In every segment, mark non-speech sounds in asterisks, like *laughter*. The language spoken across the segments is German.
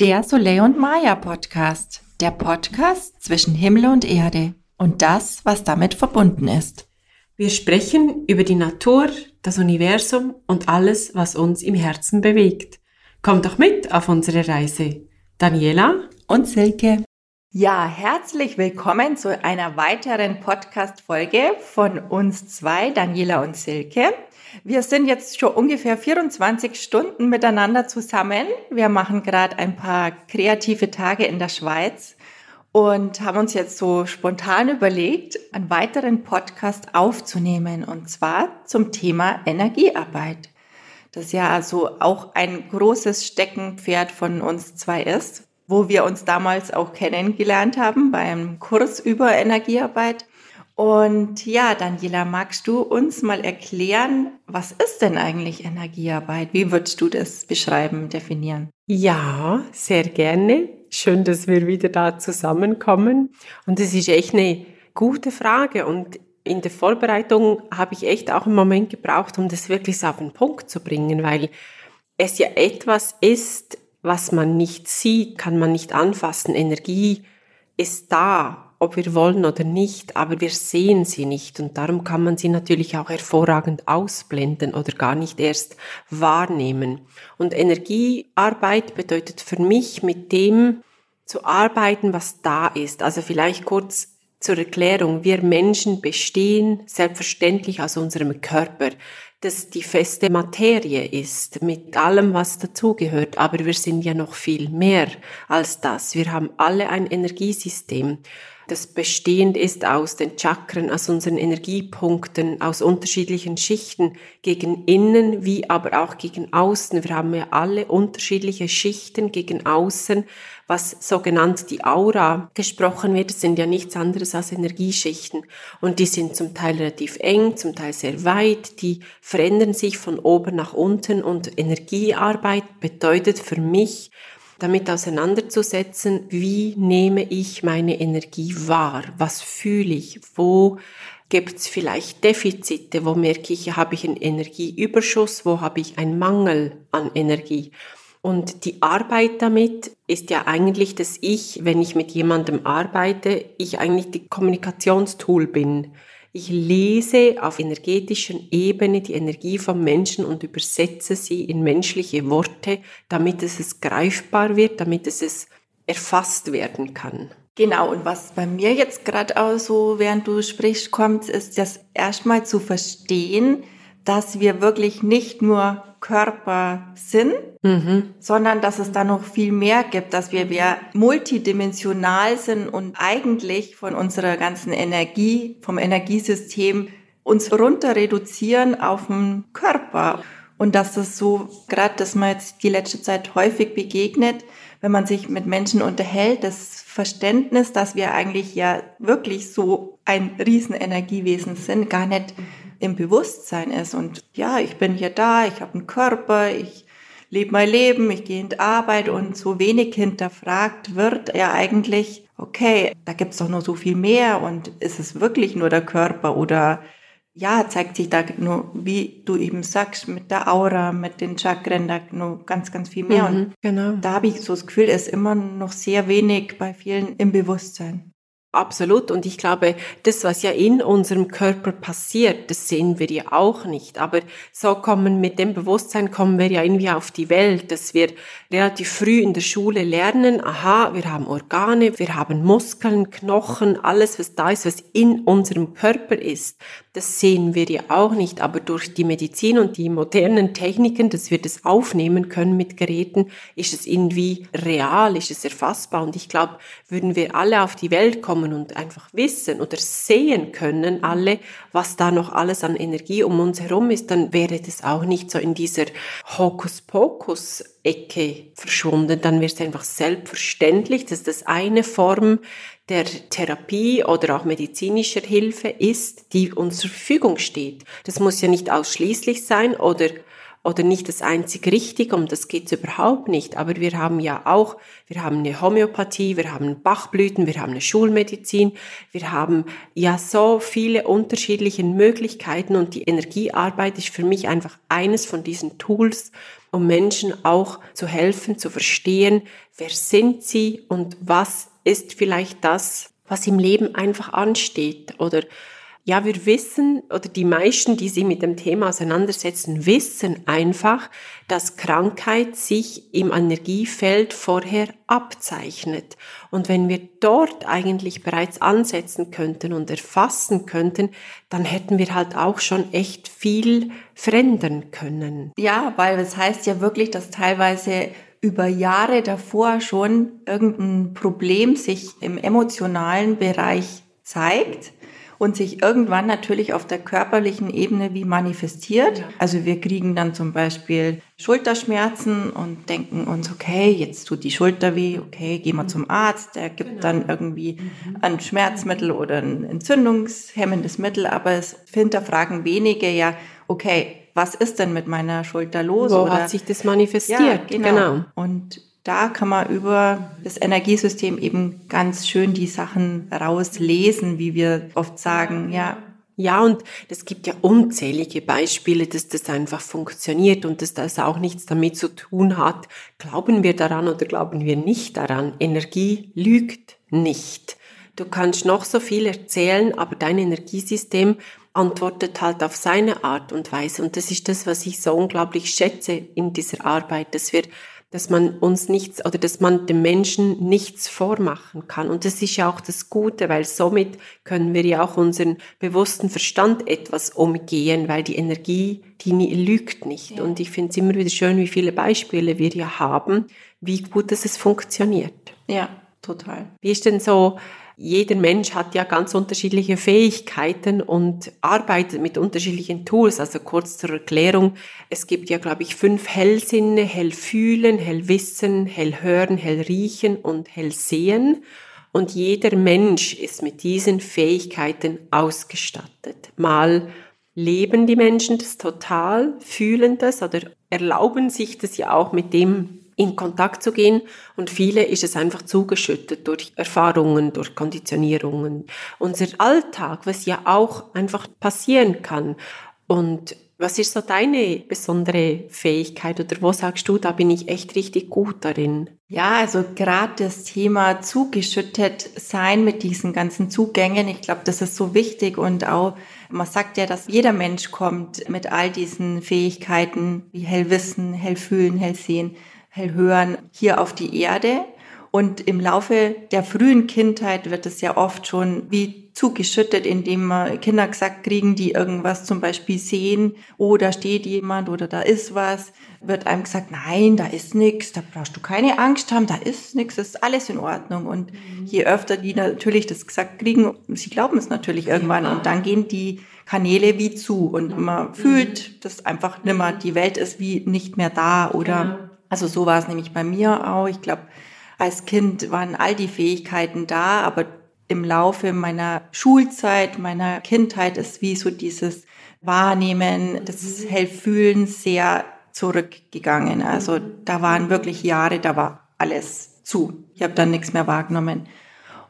Der Soleil und Maya Podcast. Der Podcast zwischen Himmel und Erde und das, was damit verbunden ist. Wir sprechen über die Natur, das Universum und alles, was uns im Herzen bewegt. Kommt doch mit auf unsere Reise. Daniela und Silke. Ja, herzlich willkommen zu einer weiteren Podcast-Folge von uns zwei, Daniela und Silke. Wir sind jetzt schon ungefähr 24 Stunden miteinander zusammen. Wir machen gerade ein paar kreative Tage in der Schweiz und haben uns jetzt so spontan überlegt, einen weiteren Podcast aufzunehmen und zwar zum Thema Energiearbeit. Das ja so auch ein großes Steckenpferd von uns zwei ist wo wir uns damals auch kennengelernt haben beim Kurs über Energiearbeit. Und ja, Daniela, magst du uns mal erklären, was ist denn eigentlich Energiearbeit? Wie würdest du das beschreiben, definieren? Ja, sehr gerne. Schön, dass wir wieder da zusammenkommen. Und es ist echt eine gute Frage. Und in der Vorbereitung habe ich echt auch einen Moment gebraucht, um das wirklich auf den Punkt zu bringen, weil es ja etwas ist, was man nicht sieht, kann man nicht anfassen. Energie ist da, ob wir wollen oder nicht, aber wir sehen sie nicht und darum kann man sie natürlich auch hervorragend ausblenden oder gar nicht erst wahrnehmen. Und Energiearbeit bedeutet für mich mit dem zu arbeiten, was da ist. Also vielleicht kurz zur Erklärung. Wir Menschen bestehen selbstverständlich aus unserem Körper das die feste Materie ist, mit allem, was dazugehört. Aber wir sind ja noch viel mehr als das. Wir haben alle ein Energiesystem, das bestehend ist aus den Chakren, aus unseren Energiepunkten, aus unterschiedlichen Schichten, gegen innen wie aber auch gegen außen. Wir haben ja alle unterschiedliche Schichten gegen außen, was sogenannt die Aura gesprochen wird, sind ja nichts anderes als Energieschichten. Und die sind zum Teil relativ eng, zum Teil sehr weit, die verändern sich von oben nach unten und Energiearbeit bedeutet für mich, damit auseinanderzusetzen, wie nehme ich meine Energie wahr, was fühle ich, wo gibt es vielleicht Defizite, wo merke ich, habe ich einen Energieüberschuss, wo habe ich einen Mangel an Energie. Und die Arbeit damit ist ja eigentlich, dass ich, wenn ich mit jemandem arbeite, ich eigentlich die Kommunikationstool bin. Ich lese auf energetischer Ebene die Energie vom Menschen und übersetze sie in menschliche Worte, damit es, es greifbar wird, damit es, es erfasst werden kann. Genau, und was bei mir jetzt gerade auch so, während du sprichst, kommt, ist das erstmal zu verstehen, dass wir wirklich nicht nur Körper sind, mhm. sondern dass es da noch viel mehr gibt, dass wir, wir multidimensional sind und eigentlich von unserer ganzen Energie, vom Energiesystem uns runter reduzieren auf den Körper. Und dass das so, gerade dass man jetzt die letzte Zeit häufig begegnet, wenn man sich mit Menschen unterhält, das Verständnis, dass wir eigentlich ja wirklich so ein Riesenenergiewesen sind, gar nicht im Bewusstsein ist. Und ja, ich bin hier da, ich habe einen Körper, ich lebe mein Leben, ich gehe in die Arbeit und so wenig hinterfragt wird ja eigentlich, okay, da gibt's doch nur so viel mehr und ist es wirklich nur der Körper oder ja, zeigt sich da nur, wie du eben sagst, mit der Aura, mit den Chakren, da nur ganz, ganz viel mehr. Mhm, und genau. da habe ich so das Gefühl, ist immer noch sehr wenig bei vielen im Bewusstsein. Absolut. Und ich glaube, das, was ja in unserem Körper passiert, das sehen wir ja auch nicht. Aber so kommen, mit dem Bewusstsein kommen wir ja irgendwie auf die Welt, dass wir relativ früh in der Schule lernen, aha, wir haben Organe, wir haben Muskeln, Knochen, alles, was da ist, was in unserem Körper ist. Das sehen wir ja auch nicht. Aber durch die Medizin und die modernen Techniken, dass wir das aufnehmen können mit Geräten, ist es irgendwie real, ist es erfassbar. Und ich glaube, würden wir alle auf die Welt kommen, kommen und einfach wissen oder sehen können alle, was da noch alles an Energie um uns herum ist, dann wäre das auch nicht so in dieser Hokuspokus-Ecke verschwunden. Dann wäre es einfach selbstverständlich, dass das eine Form der Therapie oder auch medizinischer Hilfe ist, die uns zur Verfügung steht. Das muss ja nicht ausschließlich sein oder oder nicht das einzig Richtige, um das geht's überhaupt nicht. Aber wir haben ja auch, wir haben eine Homöopathie, wir haben Bachblüten, wir haben eine Schulmedizin, wir haben ja so viele unterschiedliche Möglichkeiten und die Energiearbeit ist für mich einfach eines von diesen Tools, um Menschen auch zu helfen, zu verstehen, wer sind sie und was ist vielleicht das, was im Leben einfach ansteht oder ja, wir wissen, oder die meisten, die sich mit dem Thema auseinandersetzen, wissen einfach, dass Krankheit sich im Energiefeld vorher abzeichnet. Und wenn wir dort eigentlich bereits ansetzen könnten und erfassen könnten, dann hätten wir halt auch schon echt viel verändern können. Ja, weil es das heißt ja wirklich, dass teilweise über Jahre davor schon irgendein Problem sich im emotionalen Bereich zeigt und sich irgendwann natürlich auf der körperlichen Ebene wie manifestiert. Ja. Also wir kriegen dann zum Beispiel Schulterschmerzen und denken uns, okay, jetzt tut die Schulter weh, okay, gehen wir zum Arzt, der gibt genau. dann irgendwie mhm. ein Schmerzmittel oder ein entzündungshemmendes Mittel, aber es hinterfragen wenige ja, okay, was ist denn mit meiner Schulter los? Wo oder, hat sich das manifestiert? Ja, genau. genau. Und da kann man über das Energiesystem eben ganz schön die Sachen rauslesen, wie wir oft sagen, ja. Ja, und es gibt ja unzählige Beispiele, dass das einfach funktioniert und dass das auch nichts damit zu tun hat. Glauben wir daran oder glauben wir nicht daran? Energie lügt nicht. Du kannst noch so viel erzählen, aber dein Energiesystem antwortet halt auf seine Art und Weise. Und das ist das, was ich so unglaublich schätze in dieser Arbeit, dass wir dass man uns nichts oder dass man dem Menschen nichts vormachen kann. Und das ist ja auch das Gute, weil somit können wir ja auch unseren bewussten Verstand etwas umgehen, weil die Energie, die lügt nicht. Ja. Und ich finde es immer wieder schön, wie viele Beispiele wir ja haben, wie gut dass es funktioniert. Ja, total. Wie ist denn so jeder Mensch hat ja ganz unterschiedliche Fähigkeiten und arbeitet mit unterschiedlichen Tools. Also kurz zur Erklärung. Es gibt ja, glaube ich, fünf Hellsinne, Hellfühlen, Hellwissen, Hellhören, Hellriechen und Hellsehen. Und jeder Mensch ist mit diesen Fähigkeiten ausgestattet. Mal leben die Menschen das total, fühlen das oder erlauben sich das ja auch mit dem in Kontakt zu gehen. Und viele ist es einfach zugeschüttet durch Erfahrungen, durch Konditionierungen. Unser Alltag, was ja auch einfach passieren kann. Und was ist so deine besondere Fähigkeit oder wo sagst du, da bin ich echt richtig gut darin? Ja, also gerade das Thema zugeschüttet sein mit diesen ganzen Zugängen, ich glaube, das ist so wichtig und auch, man sagt ja, dass jeder Mensch kommt mit all diesen Fähigkeiten wie hellwissen, hellfühlen, hellsehen hören hier auf die Erde. Und im Laufe der frühen Kindheit wird es ja oft schon wie zugeschüttet, indem Kinder gesagt kriegen, die irgendwas zum Beispiel sehen, oh, da steht jemand oder da ist was, wird einem gesagt, nein, da ist nichts, da brauchst du keine Angst haben, da ist nichts, ist alles in Ordnung. Und mhm. je öfter die natürlich das gesagt kriegen, sie glauben es natürlich irgendwann und dann gehen die Kanäle wie zu und man mhm. fühlt das einfach nimmer, die Welt ist wie nicht mehr da oder also so war es nämlich bei mir auch. Ich glaube, als Kind waren all die Fähigkeiten da, aber im Laufe meiner Schulzeit, meiner Kindheit ist wie so dieses Wahrnehmen, das Hellfühlen sehr zurückgegangen. Also da waren wirklich Jahre, da war alles zu. Ich habe dann nichts mehr wahrgenommen.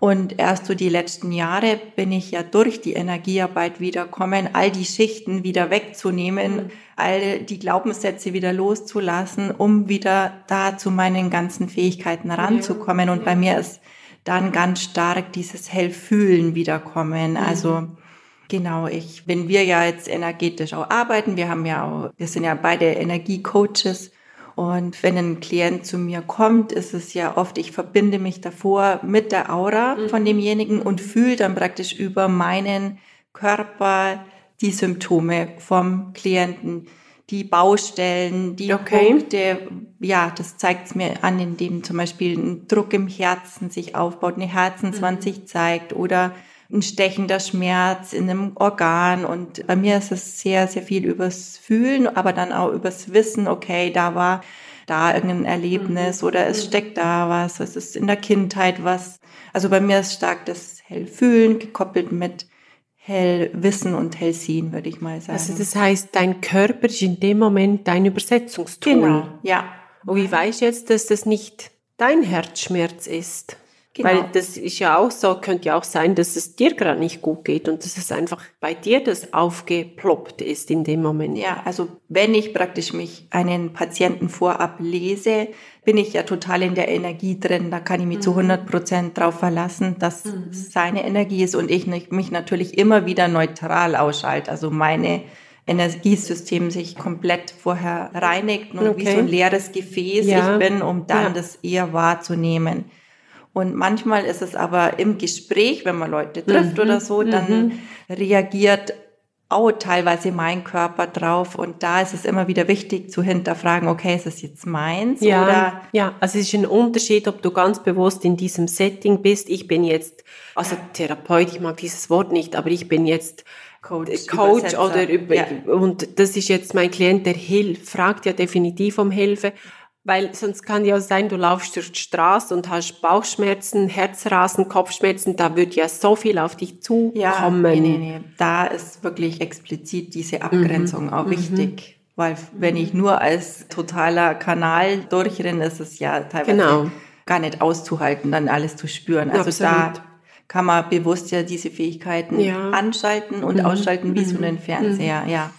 Und erst so die letzten Jahre bin ich ja durch die Energiearbeit wiederkommen, all die Schichten wieder wegzunehmen, mhm. all die Glaubenssätze wieder loszulassen, um wieder da zu meinen ganzen Fähigkeiten ranzukommen. Und bei mir ist dann ganz stark dieses Hellfühlen wiederkommen. Mhm. Also Genau, ich, wenn wir ja jetzt energetisch auch arbeiten, wir haben ja auch, wir sind ja beide Energiecoaches und wenn ein Klient zu mir kommt, ist es ja oft, ich verbinde mich davor mit der Aura mhm. von demjenigen und fühle dann praktisch über meinen Körper die Symptome vom Klienten, die Baustellen, die okay. Punkte. Ja, das zeigt es mir an, indem zum Beispiel ein Druck im Herzen sich aufbaut, eine Herzenswand mhm. sich zeigt oder ein stechender Schmerz in einem Organ. Und bei mir ist es sehr, sehr viel übers Fühlen, aber dann auch übers Wissen, okay, da war da irgendein Erlebnis mhm. oder es steckt da was, es ist in der Kindheit was. Also bei mir ist stark das Hellfühlen gekoppelt mit Hellwissen und Hellsehen, würde ich mal sagen. Also das heißt, dein Körper ist in dem Moment dein Übersetzungstool. Genau, ja. Und wie weißt du jetzt, dass das nicht dein Herzschmerz ist? Genau. Weil das ist ja auch so, könnte ja auch sein, dass es dir gerade nicht gut geht und dass es einfach bei dir das aufgeploppt ist in dem Moment. Ja, also wenn ich praktisch mich einen Patienten vorab lese, bin ich ja total in der Energie drin. Da kann ich mich mhm. zu 100 Prozent drauf verlassen, dass mhm. seine Energie ist und ich mich natürlich immer wieder neutral ausschalte. Also meine Energiesystem sich komplett vorher reinigt und okay. wie so ein leeres Gefäß ja. ich bin, um dann ja. das eher wahrzunehmen. Und manchmal ist es aber im Gespräch, wenn man Leute trifft mhm. oder so, dann mhm. reagiert auch teilweise mein Körper drauf. Und da ist es immer wieder wichtig zu hinterfragen, okay, ist es jetzt meins? Ja, oder? ja, also es ist ein Unterschied, ob du ganz bewusst in diesem Setting bist. Ich bin jetzt, also Therapeut, ich mag dieses Wort nicht, aber ich bin jetzt Coach, Coach oder über, ja. und das ist jetzt mein Klient, der hilft, fragt ja definitiv um Hilfe. Weil sonst kann ja sein, du laufst durch die Straße und hast Bauchschmerzen, Herzrasen, Kopfschmerzen, da wird ja so viel auf dich zukommen. Ja, nee, nee, nee. Da ist wirklich explizit diese Abgrenzung mhm. auch mhm. wichtig. Weil wenn ich nur als totaler Kanal durchrenne, ist es ja teilweise genau. gar nicht auszuhalten, dann alles zu spüren. Also Absolut. da kann man bewusst ja diese Fähigkeiten ja. anschalten und mhm. ausschalten wie so mhm. einen Fernseher, mhm. ja.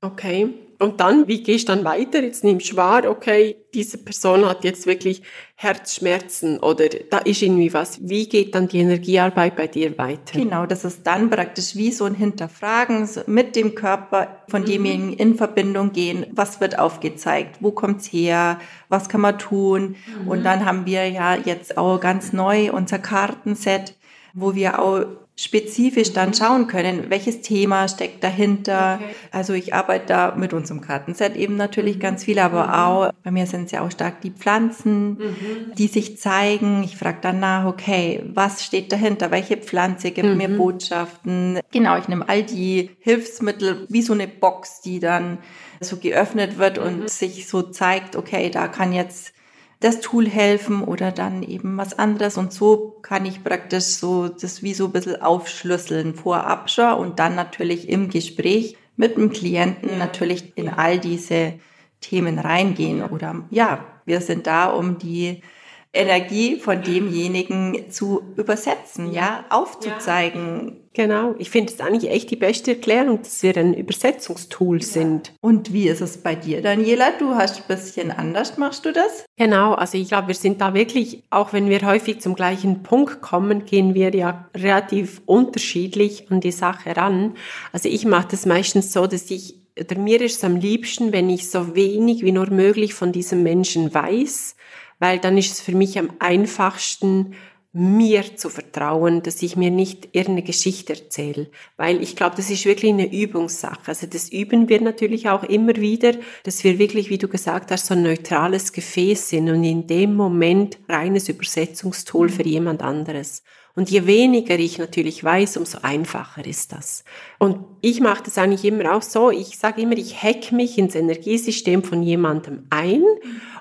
Okay. Und dann, wie gehst du dann weiter? Jetzt nimmst du wahr, okay, diese Person hat jetzt wirklich Herzschmerzen oder da ist irgendwie was. Wie geht dann die Energiearbeit bei dir weiter? Genau, das ist dann praktisch wie so ein Hinterfragen mit dem Körper von mhm. demjenigen in Verbindung gehen. Was wird aufgezeigt? Wo kommt's her? Was kann man tun? Mhm. Und dann haben wir ja jetzt auch ganz neu unser Kartenset, wo wir auch spezifisch dann schauen können, welches Thema steckt dahinter. Okay. Also ich arbeite da mit unserem Kartenset eben natürlich mhm. ganz viel, aber mhm. auch, bei mir sind es ja auch stark die Pflanzen, mhm. die sich zeigen. Ich frage dann nach, okay, was steht dahinter? Welche Pflanze gibt mir mhm. Botschaften? Genau, ich nehme all die Hilfsmittel wie so eine Box, die dann so geöffnet wird und mhm. sich so zeigt, okay, da kann jetzt das Tool helfen oder dann eben was anderes. Und so kann ich praktisch so das wie so ein bisschen aufschlüsseln vorab schon und dann natürlich im Gespräch mit dem Klienten natürlich in all diese Themen reingehen. Oder ja, wir sind da, um die Energie von demjenigen zu übersetzen, ja, aufzuzeigen. Genau, ich finde es eigentlich echt die beste Erklärung, dass wir ein Übersetzungstool ja. sind. Und wie ist es bei dir, Daniela? Du hast ein bisschen anders, machst du das? Genau, also ich glaube, wir sind da wirklich, auch wenn wir häufig zum gleichen Punkt kommen, gehen wir ja relativ unterschiedlich an die Sache ran. Also ich mache das meistens so, dass ich oder mir ist es am liebsten, wenn ich so wenig wie nur möglich von diesem Menschen weiß, weil dann ist es für mich am einfachsten, mir zu vertrauen, dass ich mir nicht irgendeine Geschichte erzähle, weil ich glaube, das ist wirklich eine Übungssache. Also das üben wir natürlich auch immer wieder, dass wir wirklich, wie du gesagt hast, so ein neutrales Gefäß sind und in dem Moment reines Übersetzungstool für jemand anderes. Und je weniger ich natürlich weiß, umso einfacher ist das. Und ich mache das eigentlich immer auch so. Ich sage immer, ich hack mich ins Energiesystem von jemandem ein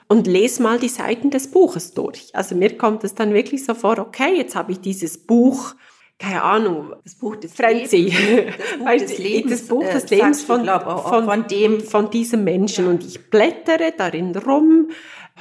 und lese mal die Seiten des Buches durch. Also mir kommt es dann wirklich so vor, okay, jetzt habe ich dieses Buch, keine Ahnung, das Buch des Frenzy, das Buch des Lebens, das Buch des äh, Lebens von, glaub, von, von, dem, von diesem Menschen ja. und ich blättere darin rum.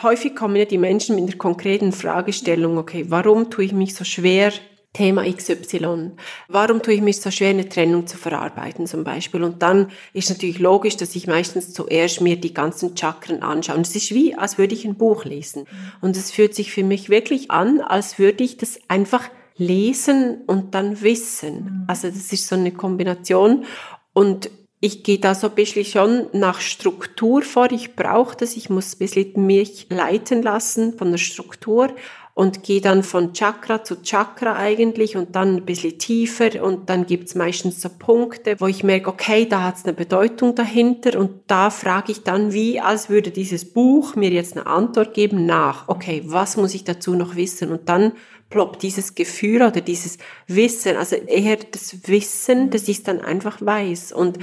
Häufig kommen ja die Menschen mit einer konkreten Fragestellung, okay, warum tue ich mich so schwer, Thema XY. Warum tue ich mich so schwer, eine Trennung zu verarbeiten zum Beispiel? Und dann ist natürlich logisch, dass ich meistens zuerst mir die ganzen Chakren anschaue. Und es ist wie, als würde ich ein Buch lesen. Und es fühlt sich für mich wirklich an, als würde ich das einfach lesen und dann wissen. Also das ist so eine Kombination. Und ich gehe da so ein bisschen schon nach Struktur vor. Ich brauche das. Ich muss ein bisschen mich leiten lassen von der Struktur und gehe dann von Chakra zu Chakra eigentlich und dann ein bisschen tiefer und dann gibt's meistens so Punkte, wo ich merke, okay, da hat's eine Bedeutung dahinter und da frage ich dann wie, als würde dieses Buch mir jetzt eine Antwort geben nach, okay, was muss ich dazu noch wissen? Und dann ploppt dieses Gefühl oder dieses Wissen, also eher das Wissen, dass ich dann einfach weiß. Und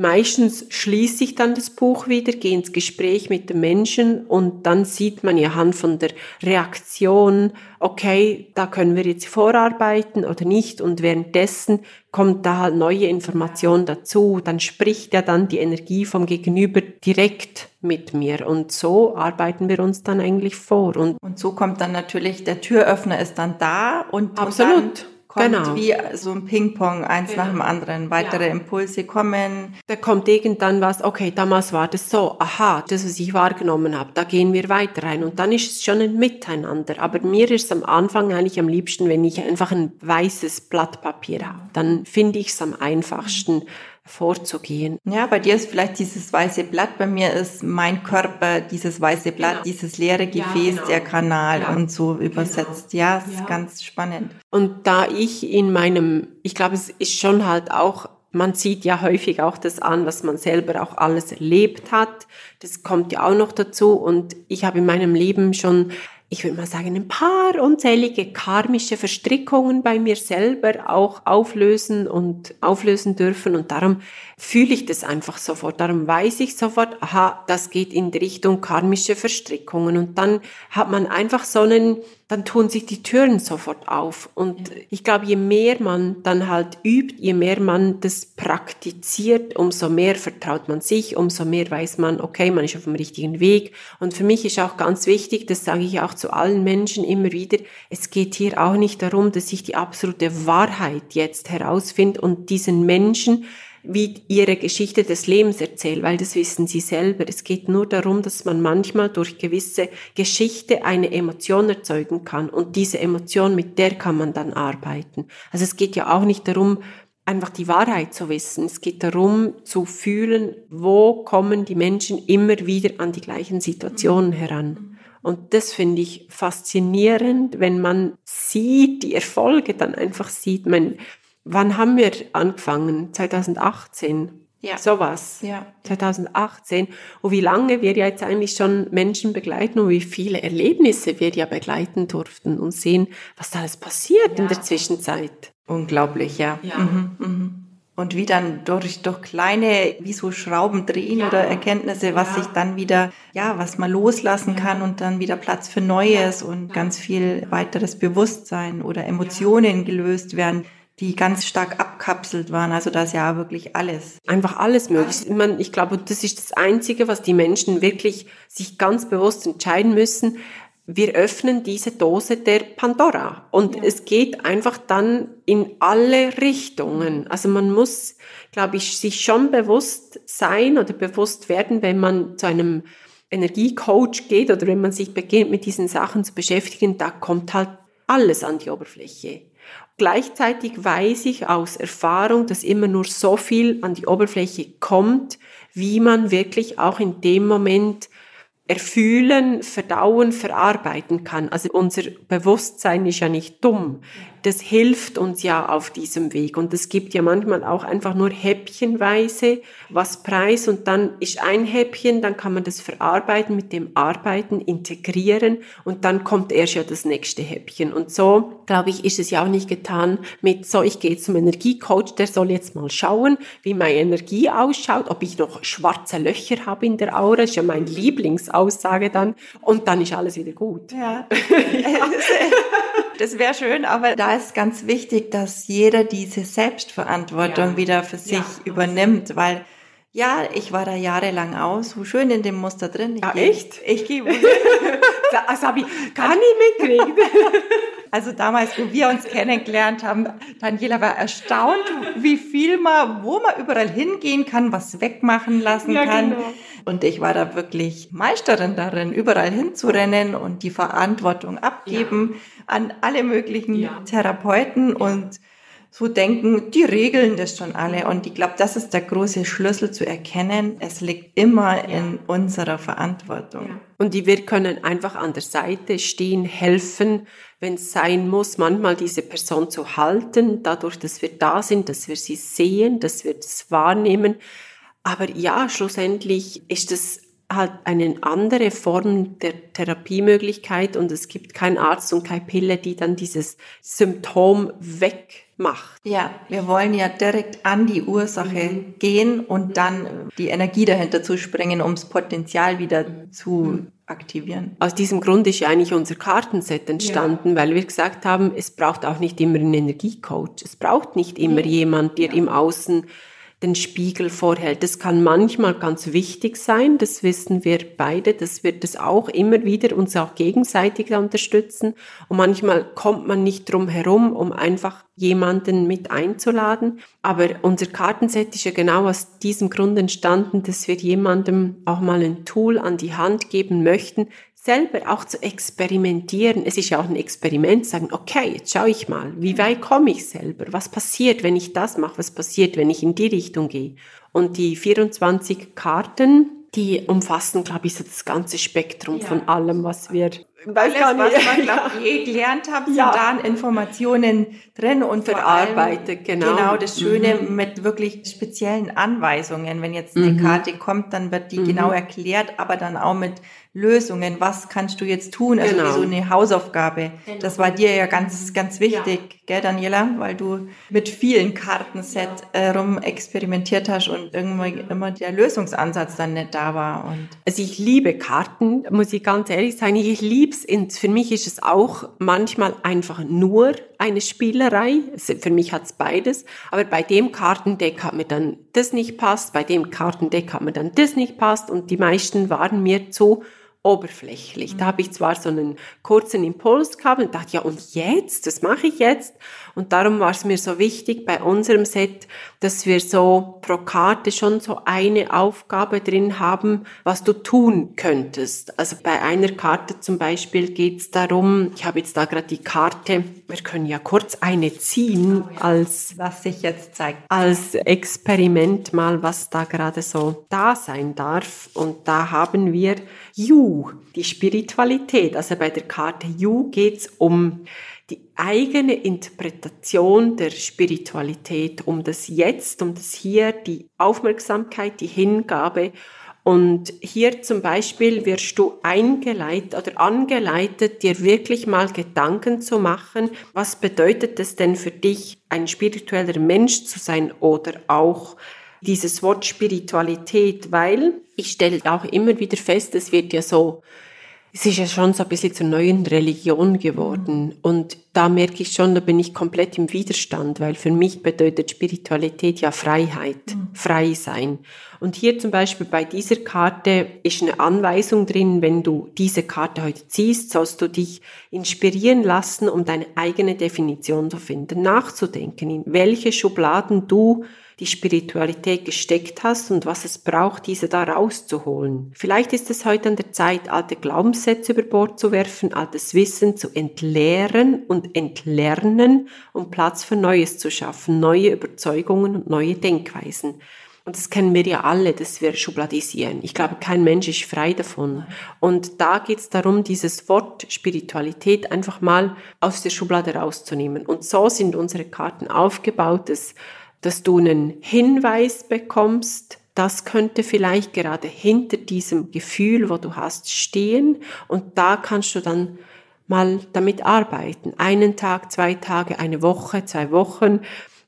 Meistens schließe ich dann das Buch wieder, gehe ins Gespräch mit dem Menschen und dann sieht man ja anhand von der Reaktion, okay, da können wir jetzt vorarbeiten oder nicht und währenddessen kommt da halt neue Information dazu, dann spricht ja dann die Energie vom Gegenüber direkt mit mir und so arbeiten wir uns dann eigentlich vor. Und, und so kommt dann natürlich, der Türöffner ist dann da und, Absolut. Und kommt genau. wie so ein Ping-Pong, eins genau. nach dem anderen. Weitere ja. Impulse kommen. Da kommt irgendwann was, okay, damals war das so, aha, das, was ich wahrgenommen habe, da gehen wir weiter rein. Und dann ist es schon ein Miteinander. Aber mir ist es am Anfang eigentlich am liebsten, wenn ich einfach ein weißes Blatt Papier habe. Dann finde ich es am einfachsten vorzugehen. Ja, bei dir ist vielleicht dieses weiße Blatt, bei mir ist mein Körper dieses weiße Blatt, genau. dieses leere Gefäß, ja, genau. der Kanal ja. und so übersetzt. Genau. Ja, ist ja. ganz spannend. Und da ich in meinem, ich glaube, es ist schon halt auch man sieht ja häufig auch das an, was man selber auch alles erlebt hat. Das kommt ja auch noch dazu. Und ich habe in meinem Leben schon ich würde mal sagen, ein paar unzählige karmische Verstrickungen bei mir selber auch auflösen und auflösen dürfen. Und darum fühle ich das einfach sofort. Darum weiß ich sofort, aha, das geht in die Richtung karmische Verstrickungen. Und dann hat man einfach so einen, dann tun sich die Türen sofort auf. Und ich glaube, je mehr man dann halt übt, je mehr man das praktiziert, umso mehr vertraut man sich, umso mehr weiß man, okay, man ist auf dem richtigen Weg. Und für mich ist auch ganz wichtig, das sage ich auch zu allen Menschen immer wieder, es geht hier auch nicht darum, dass ich die absolute Wahrheit jetzt herausfinde und diesen Menschen wie ihre Geschichte des Lebens erzählen, weil das wissen sie selber. Es geht nur darum, dass man manchmal durch gewisse Geschichte eine Emotion erzeugen kann und diese Emotion, mit der kann man dann arbeiten. Also es geht ja auch nicht darum, einfach die Wahrheit zu wissen. Es geht darum zu fühlen, wo kommen die Menschen immer wieder an die gleichen Situationen heran. Und das finde ich faszinierend, wenn man sieht, die Erfolge dann einfach sieht. Man, Wann haben wir angefangen? 2018. Ja. Sowas. Ja. 2018. Und wie lange wir ja jetzt eigentlich schon Menschen begleiten und wie viele Erlebnisse wir ja begleiten durften und sehen, was da alles passiert ja. in der Zwischenzeit. Unglaublich, ja. ja. Mhm, mhm. Und wie dann durch, durch kleine, wie so Schrauben drehen ja. oder Erkenntnisse, was sich dann wieder, ja, was man loslassen kann und dann wieder Platz für Neues und ganz viel weiteres Bewusstsein oder Emotionen gelöst werden die ganz stark abkapselt waren. Also das ja wirklich alles. Einfach alles möglich. Ich, meine, ich glaube, das ist das Einzige, was die Menschen wirklich sich ganz bewusst entscheiden müssen. Wir öffnen diese Dose der Pandora und ja. es geht einfach dann in alle Richtungen. Also man muss, glaube ich, sich schon bewusst sein oder bewusst werden, wenn man zu einem Energiecoach geht oder wenn man sich beginnt mit diesen Sachen zu beschäftigen, da kommt halt alles an die Oberfläche. Gleichzeitig weiß ich aus Erfahrung, dass immer nur so viel an die Oberfläche kommt, wie man wirklich auch in dem Moment erfühlen, verdauen, verarbeiten kann. Also unser Bewusstsein ist ja nicht dumm das hilft uns ja auf diesem Weg. Und es gibt ja manchmal auch einfach nur häppchenweise was Preis und dann ist ein Häppchen, dann kann man das verarbeiten, mit dem Arbeiten, integrieren und dann kommt erst ja das nächste Häppchen. Und so, glaube ich, ist es ja auch nicht getan mit, so, ich gehe zum Energiecoach, der soll jetzt mal schauen, wie meine Energie ausschaut, ob ich noch schwarze Löcher habe in der Aura, das ist ja meine Lieblingsaussage dann und dann ist alles wieder gut. Ja. *laughs* *laughs* ja. Das wäre schön, aber da ist ganz wichtig, dass jeder diese Selbstverantwortung ja. wieder für sich ja. übernimmt, weil ja, ich war da jahrelang aus, so schön in dem Muster drin. Ich ah, geh, echt? Ich gehe. *laughs* das habe ich gar nicht mitgekriegt. *laughs* Also damals, wo wir uns kennengelernt haben, Daniela war erstaunt, wie viel man, wo man überall hingehen kann, was wegmachen lassen ja, kann. Genau. Und ich war da wirklich Meisterin darin, überall hinzurennen und die Verantwortung abgeben ja. an alle möglichen ja. Therapeuten und so denken, die regeln das schon alle. Und ich glaube, das ist der große Schlüssel zu erkennen. Es liegt immer ja. in unserer Verantwortung. Ja. Und die wir können einfach an der Seite stehen, helfen, wenn es sein muss, manchmal diese Person zu halten, dadurch, dass wir da sind, dass wir sie sehen, dass wir das wahrnehmen aber ja, schlussendlich ist es halt eine andere Form der Therapiemöglichkeit und es gibt keinen Arzt und keine Pille, die dann dieses Symptom wegmacht. Ja, wir wollen ja direkt an die Ursache mhm. gehen und dann die Energie dahinter zu springen, um das Potenzial wieder zu aktivieren. Aus diesem Grund ist ja eigentlich unser Kartenset entstanden, ja. weil wir gesagt haben, es braucht auch nicht immer einen Energiecoach. Es braucht nicht immer ja. jemand, der ja. im Außen den Spiegel vorhält. Das kann manchmal ganz wichtig sein, das wissen wir beide, das wird es auch immer wieder uns auch gegenseitig unterstützen. Und manchmal kommt man nicht drum herum, um einfach jemanden mit einzuladen. Aber unser Kartenset ist ja genau aus diesem Grund entstanden, dass wir jemandem auch mal ein Tool an die Hand geben möchten, selber auch zu experimentieren. Es ist ja auch ein Experiment, sagen, okay, jetzt schaue ich mal, wie weit komme ich selber? Was passiert, wenn ich das mache? Was passiert, wenn ich in die Richtung gehe? Und die 24 Karten, die umfassen, glaube ich, so das ganze Spektrum ja. von allem, was wir weiß Alles, was man glaub, *laughs* je gelernt hat, sind ja. da Informationen drin und verarbeitet, genau. Genau, das Schöne mhm. mit wirklich speziellen Anweisungen. Wenn jetzt eine mhm. Karte kommt, dann wird die mhm. genau erklärt, aber dann auch mit Lösungen. Was kannst du jetzt tun? Also genau. wie so eine Hausaufgabe. Genau. Das war dir ja ganz, ganz wichtig, ja. gell, Daniela? Weil du mit vielen Kartenset äh, rum experimentiert hast und irgendwie immer der Lösungsansatz dann nicht da war. Und also ich liebe Karten, muss ich ganz ehrlich sagen. Ich liebe es. Für mich ist es auch manchmal einfach nur eine Spielerei. Für mich hat es beides. Aber bei dem Kartendeck hat mir dann das nicht passt, bei dem Kartendeck hat mir dann das nicht passt und die meisten waren mir zu oberflächlich. Da habe ich zwar so einen kurzen Impuls gehabt und dachte, ja und jetzt, das mache ich jetzt. Und darum war es mir so wichtig bei unserem Set, dass wir so pro Karte schon so eine Aufgabe drin haben, was du tun könntest. Also bei einer Karte zum Beispiel geht es darum, ich habe jetzt da gerade die Karte, wir können ja kurz eine ziehen als was sich jetzt zeigt als Experiment mal, was da gerade so da sein darf. Und da haben wir You, die Spiritualität. Also bei der Karte You geht es um die eigene Interpretation der Spiritualität, um das Jetzt, um das Hier, die Aufmerksamkeit, die Hingabe. Und hier zum Beispiel wirst du eingeleitet oder angeleitet, dir wirklich mal Gedanken zu machen, was bedeutet es denn für dich, ein spiritueller Mensch zu sein oder auch dieses Wort Spiritualität, weil ich stelle auch immer wieder fest, es wird ja so, es ist ja schon so ein bisschen zur neuen Religion geworden. Und da merke ich schon, da bin ich komplett im Widerstand, weil für mich bedeutet Spiritualität ja Freiheit, mhm. frei sein. Und hier zum Beispiel bei dieser Karte ist eine Anweisung drin, wenn du diese Karte heute ziehst, sollst du dich inspirieren lassen, um deine eigene Definition zu finden, nachzudenken, in welche Schubladen du die Spiritualität gesteckt hast und was es braucht, diese da rauszuholen. Vielleicht ist es heute an der Zeit, alte Glaubenssätze über Bord zu werfen, altes Wissen zu entleeren und entlernen, um Platz für Neues zu schaffen, neue Überzeugungen und neue Denkweisen. Und das kennen wir ja alle, dass wir schubladisieren. Ich glaube, kein Mensch ist frei davon. Und da geht es darum, dieses Wort Spiritualität einfach mal aus der Schublade rauszunehmen. Und so sind unsere Karten aufgebaut, dass dass du einen Hinweis bekommst, das könnte vielleicht gerade hinter diesem Gefühl, wo du hast, stehen und da kannst du dann mal damit arbeiten. Einen Tag, zwei Tage, eine Woche, zwei Wochen.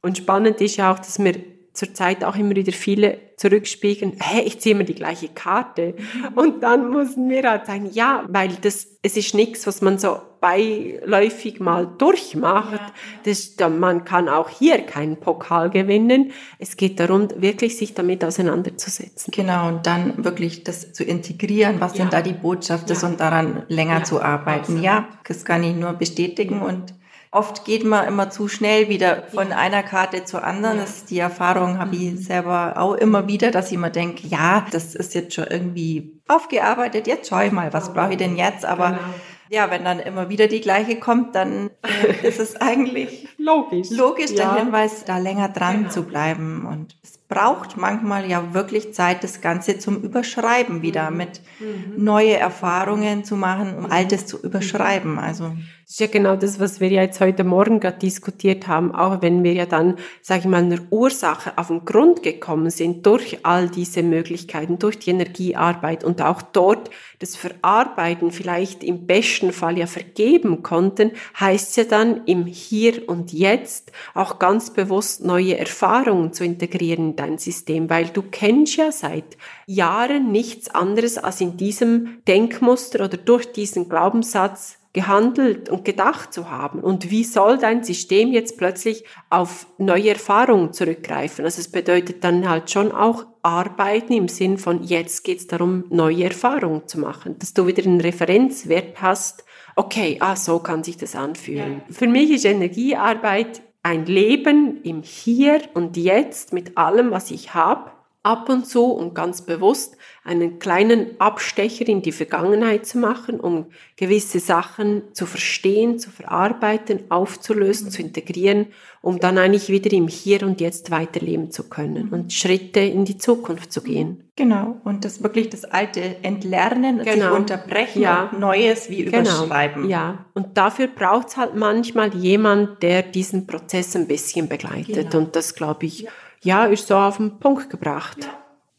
Und spannend ist ja auch, dass wir zurzeit auch immer wieder viele zurückspiegeln, hey, ich ziehe immer die gleiche Karte. Und dann müssen wir halt sagen, ja, weil das, es ist nichts, was man so beiläufig mal durchmacht. Das, man kann auch hier keinen Pokal gewinnen. Es geht darum, wirklich sich damit auseinanderzusetzen. Genau, und dann wirklich das zu integrieren, was ja. sind da die Botschaften ja. und daran länger ja. zu arbeiten. Absolut. Ja, das kann ich nur bestätigen und Oft geht man immer zu schnell wieder von einer Karte zur anderen. Das ist die Erfahrung habe ich mhm. selber auch immer wieder, dass ich immer denke, ja, das ist jetzt schon irgendwie aufgearbeitet. Jetzt schaue ich mal, was brauche ich denn jetzt? Aber genau. ja, wenn dann immer wieder die gleiche kommt, dann äh, ist es *laughs* eigentlich logisch, logisch ja. der Hinweis, da länger dran genau. zu bleiben. Und es braucht manchmal ja wirklich Zeit, das Ganze zum Überschreiben wieder, mhm. mit mhm. neue Erfahrungen zu machen, um Altes zu überschreiben. Also das ist ja genau das, was wir ja jetzt heute Morgen gerade diskutiert haben, auch wenn wir ja dann, sage ich mal, einer Ursache auf den Grund gekommen sind durch all diese Möglichkeiten, durch die Energiearbeit und auch dort das Verarbeiten vielleicht im besten Fall ja vergeben konnten, heißt ja dann im Hier und Jetzt auch ganz bewusst neue Erfahrungen zu integrieren in dein System, weil du kennst ja seit Jahren nichts anderes als in diesem Denkmuster oder durch diesen Glaubenssatz gehandelt und gedacht zu haben. Und wie soll dein System jetzt plötzlich auf neue Erfahrungen zurückgreifen? Also es bedeutet dann halt schon auch arbeiten im Sinn von jetzt geht es darum, neue Erfahrungen zu machen, dass du wieder einen Referenzwert hast. Okay, ah, so kann sich das anfühlen. Ja. Für mich ist Energiearbeit ein Leben im Hier und Jetzt mit allem, was ich habe ab und zu und ganz bewusst einen kleinen Abstecher in die Vergangenheit zu machen, um gewisse Sachen zu verstehen, zu verarbeiten, aufzulösen, zu integrieren, um dann eigentlich wieder im Hier und Jetzt weiterleben zu können und Schritte in die Zukunft zu gehen. Genau, und das wirklich das alte Entlernen, genau. sich unterbrechen ja. Neues wie genau. überschreiben. Ja, und dafür braucht es halt manchmal jemand, der diesen Prozess ein bisschen begleitet. Genau. Und das, glaube ich, ja ja, ist so auf den Punkt gebracht. Ja.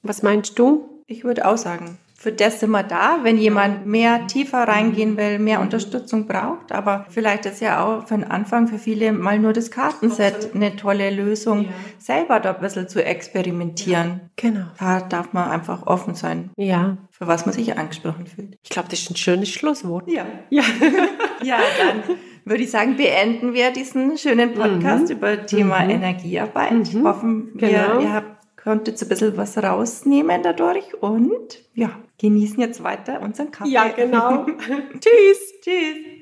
Was meinst du? Ich würde auch sagen, für das sind wir da, wenn jemand mehr tiefer reingehen will, mehr. Unterstützung braucht. Aber vielleicht ist ja auch für den Anfang für viele mal nur das Kartenset eine tolle Lösung, ja. selber da ein bisschen zu experimentieren. Ja. Genau. Da darf man einfach offen sein. Ja. Für was man sich angesprochen fühlt. Ich glaube, das ist ein schönes Schlusswort. Ja. Ja, *laughs* ja dann würde ich sagen, beenden wir diesen schönen Podcast mhm. über Thema mhm. Energiearbeit. Mhm. Hoffen wir, genau. ihr habt, konntet ein bisschen was rausnehmen dadurch und ja, genießen jetzt weiter unseren Kaffee. Ja, genau. *laughs* Tschüss. Tschüss.